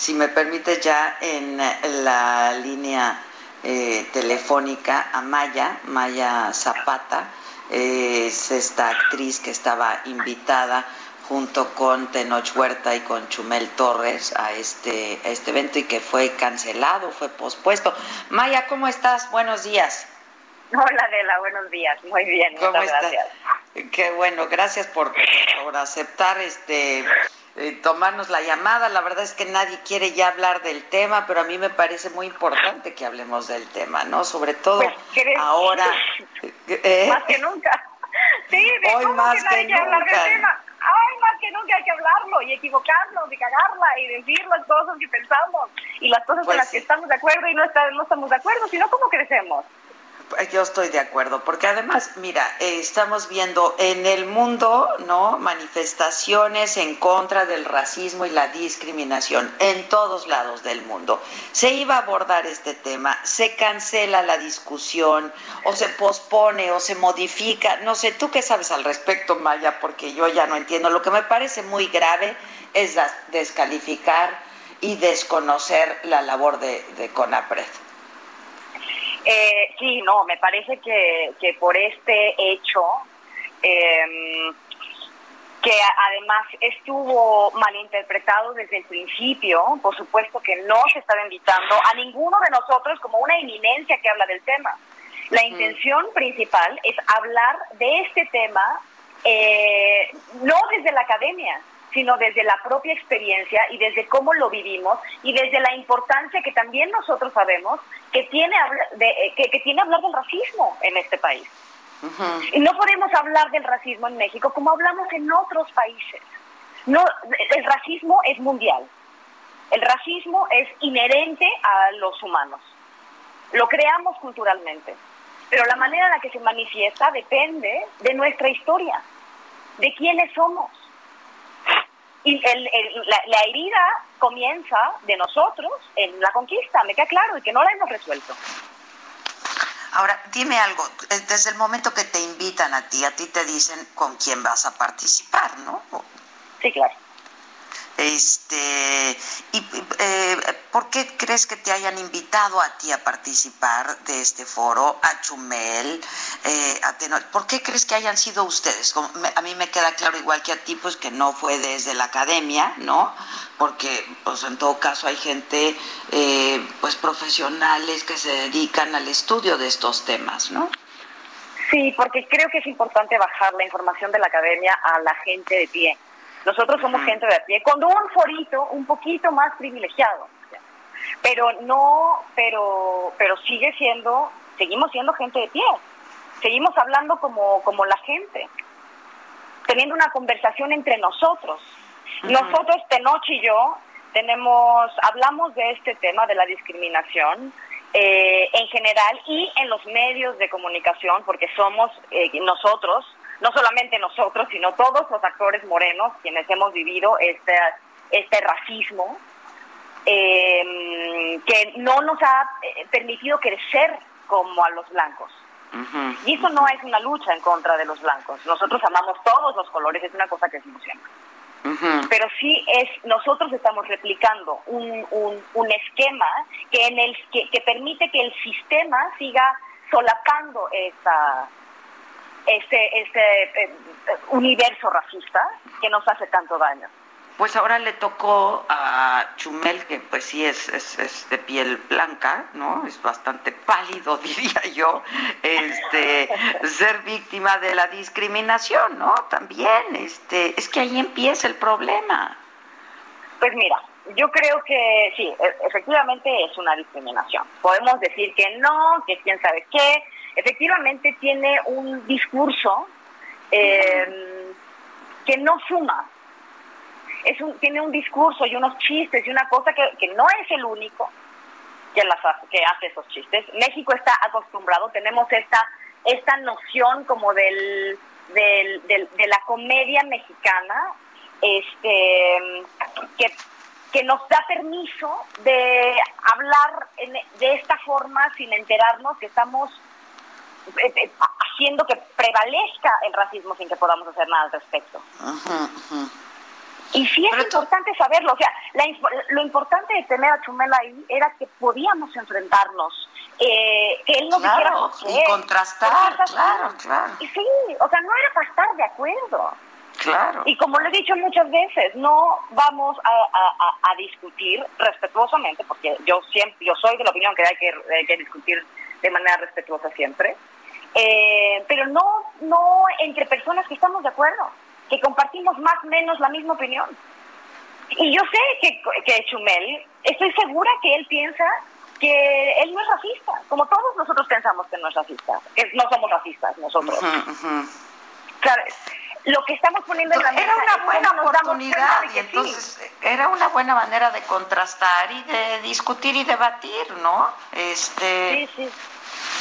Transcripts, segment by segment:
si me permite ya en la línea eh, telefónica a Maya, Maya Zapata, es esta actriz que estaba invitada junto con Tenoch Huerta y con Chumel Torres a este, a este evento y que fue cancelado, fue pospuesto. Maya, ¿cómo estás? Buenos días. Hola Adela, buenos días. Muy bien, muchas gracias. Qué bueno, gracias por, por aceptar este eh, tomarnos la llamada. La verdad es que nadie quiere ya hablar del tema, pero a mí me parece muy importante que hablemos del tema, ¿no? Sobre todo pues, ahora. ¿eh? más que nunca. Sí, de Hoy más que, nunca. hablar del tema. Ay, más que nunca hay que hablarlo y equivocarnos y cagarla y decir las cosas que pensamos y las cosas con las pues que estamos de acuerdo y no, no estamos de acuerdo, sino cómo crecemos. Yo estoy de acuerdo, porque además, mira, eh, estamos viendo en el mundo, ¿no? Manifestaciones en contra del racismo y la discriminación en todos lados del mundo. Se iba a abordar este tema, se cancela la discusión, o se pospone, o se modifica. No sé, ¿tú qué sabes al respecto, Maya? Porque yo ya no entiendo. Lo que me parece muy grave es descalificar y desconocer la labor de, de CONAPRED. Eh, sí, no, me parece que, que por este hecho, em, que además estuvo malinterpretado desde el principio, por supuesto que no se estaba invitando a ninguno de nosotros como una eminencia que habla del tema. La intención principal es hablar de este tema eh, no desde la academia, sino desde la propia experiencia y desde cómo lo vivimos y desde la importancia que también nosotros sabemos que tiene, de, eh, que, tiene hablar del racismo en este país. Y no podemos hablar del racismo en México como hablamos en otros países. No, el racismo es mundial. El racismo es inherente a los humanos. Lo creamos culturalmente. Pero la manera en la que se manifiesta depende de nuestra historia, de quiénes somos. Y la, herida comienza de nosotros en la conquista, me queda claro, y que no la hemos resuelto. Ahora, dime algo, desde el momento que te invitan a ti, a ti te dicen con quién vas a participar, ¿no? Sí, claro. Este, y, eh, ¿Por qué crees que te hayan invitado a ti a participar de este foro, a Chumel, eh, a Tenor? ¿Por qué crees que hayan sido ustedes? a mí me queda claro, igual que a ti, pues que no fue desde la academia, ¿no? Porque, pues en todo caso, hay gente, eh, pues profesionales que se dedican al estudio de estos temas, ¿no? Sí, porque creo que es importante bajar la información de la academia a la gente de pie nosotros somos gente de a pie, con un forito un poquito más privilegiado, pero no, pero, pero sigue siendo, seguimos siendo gente de pie, seguimos hablando como, como la gente, teniendo una conversación entre nosotros. Nosotros, Tenoch y yo, tenemos, hablamos de este tema de la discriminación, eh, en general y en los medios de comunicación, porque somos eh, nosotros no solamente nosotros, sino todos los actores morenos, quienes hemos vivido este, este racismo, eh, que no nos ha eh, permitido crecer como a los blancos. Y eso no es una lucha en contra de los blancos. Nosotros amamos todos los colores, es una cosa que siempre. Pero sí es, nosotros estamos replicando un, un, un esquema que, en el, que, que permite que el sistema siga solapando esa, este, este eh, universo racista que nos hace tanto daño. Pues ahora le tocó a Chumel, que pues sí es, es, de piel blanca, ¿no? Es bastante pálido, diría yo, este, ser víctima de la discriminación, ¿no? También, este, es que ahí empieza el problema. Pues mira, yo creo que sí, e, efectivamente es una discriminación. Podemos decir que no, que quién sabe qué, efectivamente tiene un discurso eh, que no suma. Es un, tiene un discurso y unos chistes y una cosa que, que no es el único que, las, que hace esos chistes. México está acostumbrado, tenemos esta, esta noción como del, del, de la comedia mexicana este, que, que nos da permiso de hablar de esta forma sin enterarnos que estamos eh, eh, haciendo que prevalezca el racismo sin que podamos hacer nada al respecto. Y sí es importante saberlo, o sea, lo importante de tener a Chumel ahí era que podíamos enfrentarnos, eh, que él no claro, y contrastar, claro, claro. Y sí, o sea, no era para estar de acuerdo. Claro. Y como lo he dicho muchas veces, no vamos a, discutir respetuosamente, porque yo siempre, yo soy de la opinión que hay que, discutir de manera respetuosa siempre, eh, pero no, no entre personas que estamos de acuerdo que compartimos más o menos la misma opinión. Y yo sé que, que Chumel, estoy segura que él piensa que él no es racista, como todos nosotros pensamos que no es racista, que no somos racistas nosotros. Claro, lo que estamos poniendo en la mesa era una buena oportunidad y entonces era una buena manera de contrastar y de discutir y debatir, ¿no? Este, sí, sí.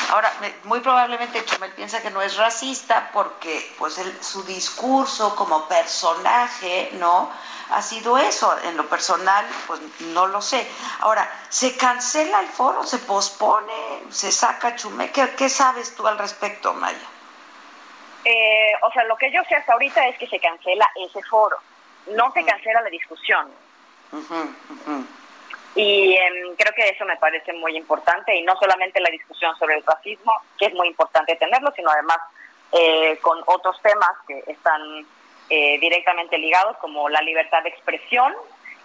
Ahora, muy probablemente Chumel piensa que no es racista porque pues su discurso como personaje, ¿no? Ha sido eso. En lo personal, pues no lo sé. Ahora, ¿se cancela el foro? ¿Se pospone? ¿Se saca Chumel? ¿Qué, sabes tú al respecto, Maya? Eh, o sea, lo que yo sé hasta ahorita es que se cancela ese foro. No se cancela la discusión. Y em, creo que eso me parece muy importante y no solamente la discusión sobre el racismo, que es muy importante tenerlo, sino además eh, con otros temas que están eh, directamente ligados, como la libertad de expresión,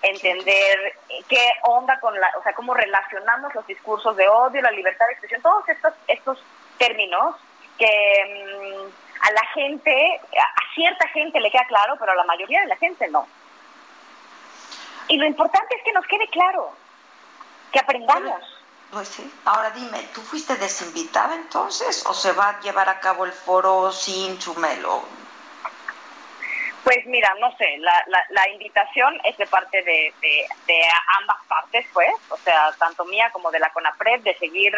entender qué onda con la, o sea, cómo relacionamos los discursos de odio, la libertad de expresión, todos estos, estos términos que em, a la gente, a cierta gente le queda claro, pero a la mayoría de la gente no. Y lo importante es que nos quede claro, que aprendamos. pues sí. Ahora dime, ¿tú fuiste desinvitada entonces o se va a llevar a cabo el foro sin Chumelo? Pues mira, no sé, la, la, invitación es de parte de, de, ambas partes, pues, o sea, tanto mía como de la CONAPRED, de seguir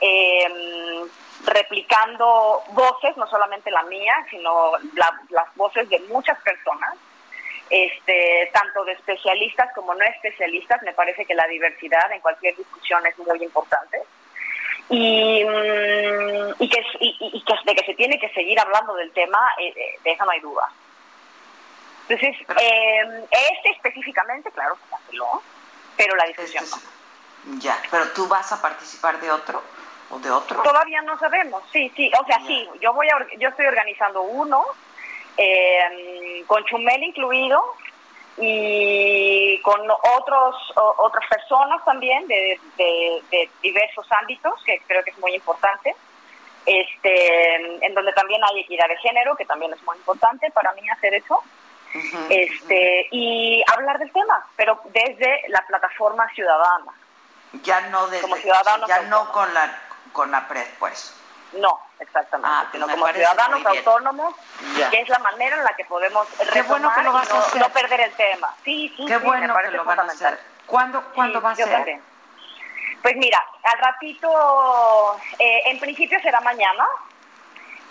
em, replicando voces, no solamente la mía, sino las voces de muchas personas este, tanto de especialistas como no especialistas. Me parece que la diversidad en cualquier discusión es muy importante. Y, mm, y, que, y, que, de que se tiene que seguir hablando del tema, eh, eh, de eso no hay duda. Entonces, eh, este específicamente, claro, se canceló, pero la discusión no. Ya, pero tú vas a participar de otro o de otro? Todavía no sabemos, sí, sí, o sea, sí, yo voy a, yo estoy organizando uno, eh, con Chumel incluido y con otros otras personas también de, diversos ámbitos que creo que es muy importante. Este en donde también hay equidad de género que también es muy importante para mí hacer eso. Este y hablar del tema pero desde la plataforma ciudadana. Ya no desde como ya no con la con la PRED pues no, exactamente, ah, sino como ciudadanos autónomos, que es la manera en la que podemos retomar y no, perder el tema. Sí, sí, Qué bueno que lo van a hacer. ¿Cuándo, ¿cuándo va a ser? Pues mira, al ratito, eh, en principio será mañana,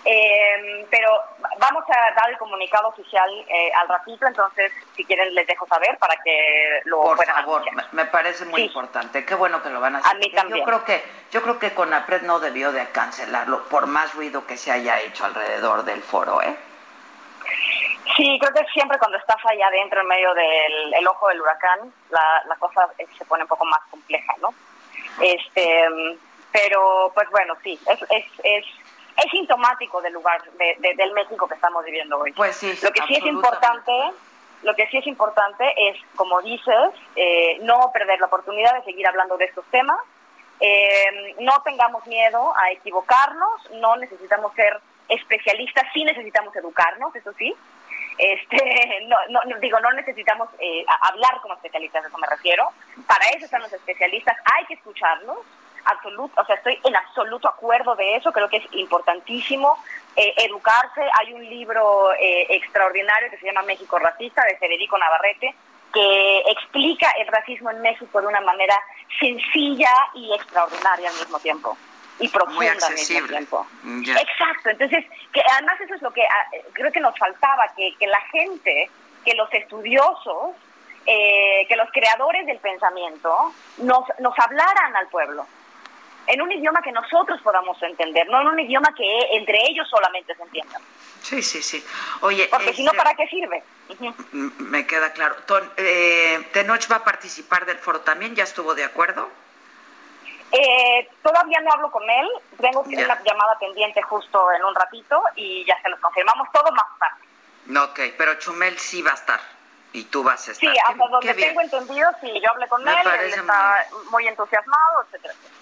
eh, pero vamos a dar el comunicado oficial eh, al ratito, entonces si quieren les dejo saber para que lo Por favor, me, parece muy importante. Qué bueno que lo van a hacer. A mí también. Yo creo que yo creo que Conapred no debió de cancelarlo por más ruido que se haya hecho alrededor del foro, ¿eh? Sí, creo que siempre cuando estás allá adentro en medio del ojo del huracán, la, la cosa se pone un poco más compleja, ¿no? Este, pero pues bueno, sí, es, es, es es sintomático del lugar, de, del México que estamos viviendo hoy. Pues sí, lo que sí es importante, lo que sí es importante es, como dices, eh, no perder la oportunidad de seguir hablando de estos temas. Eh, no tengamos miedo a equivocarnos, no necesitamos ser especialistas, sí necesitamos educarnos, eso sí. Este, no, no, digo, no necesitamos eh, hablar como especialistas, a eso me refiero. Para eso están los especialistas, hay que escucharlos absoluto, o sea, estoy en absoluto acuerdo de eso, creo que es importantísimo eh, educarse. Hay un libro eh, extraordinario que se llama México Racista de Federico Navarrete que explica el racismo en México de una manera sencilla y extraordinaria al mismo tiempo y profunda al mismo tiempo. Exacto, entonces, que además eso es lo que ah, creo que nos faltaba, que, que la gente, que los estudiosos, eh, que los creadores del pensamiento nos, nos hablaran al pueblo en un idioma que nosotros podamos entender, no en un idioma que entre ellos solamente se entiendan. Sí, sí, sí. Oye, porque si no, este, ¿para qué sirve? Me queda claro. eh, ¿Tenoch va a participar del foro también? ¿Ya estuvo de acuerdo? Eh, todavía no hablo con él, tengo una llamada pendiente justo en un ratito y ya se los confirmamos todo más tarde. Ok, pero Chumel sí va a estar y tú vas a estar. Sí, hasta donde tengo entendido, sí, yo hablé con él, él está muy, entusiasmado, etcétera. Pues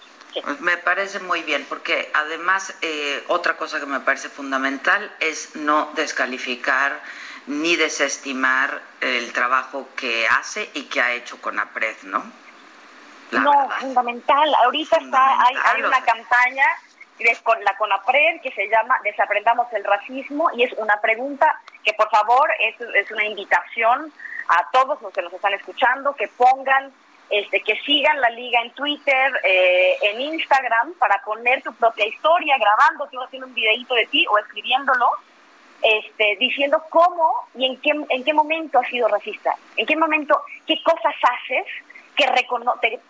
me parece muy bien, porque además eh, otra cosa que me parece fundamental es no descalificar ni desestimar el trabajo que hace y que ha hecho con APRED, ¿no? no, fundamental. Ahorita está hay, hay una campaña con la CONAPRED que se llama Desaprendamos el racismo y es una pregunta que por favor es, es una invitación a todos los que nos están escuchando que pongan este, que sigan la liga en Twitter, eh, en Instagram, para poner tu propia historia, grabando, haciendo un videito de ti o escribiéndolo, este, diciendo cómo y en qué, en qué momento has sido racista, en qué momento, qué cosas haces que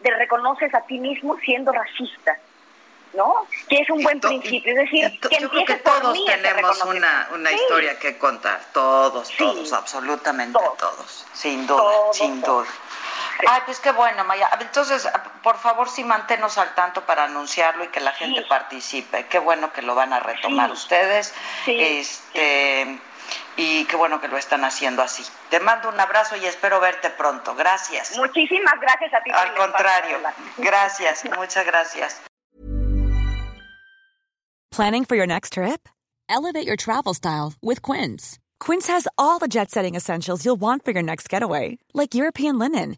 te, reconoces a ti mismo siendo racista. ¿no? Que es un buen principio, es decir, que yo creo que todos tenemos una, una historia que contar, todos, todos, absolutamente todos, sin duda, sin duda. Ay, pues qué bueno, Maya. Entonces, por favor, sí manténnos al tanto para anunciarlo y que la gente participe. Qué bueno que lo van a retomar ustedes. Este y qué bueno que lo están haciendo así. Te mando un abrazo y espero verte pronto. Gracias. Muchísimas gracias a ti. Al contrario, gracias, muchas gracias. Planning for your next trip? Elevate your travel style with Quince. Quince has all the jet-setting essentials you'll want for your next getaway, like European linen,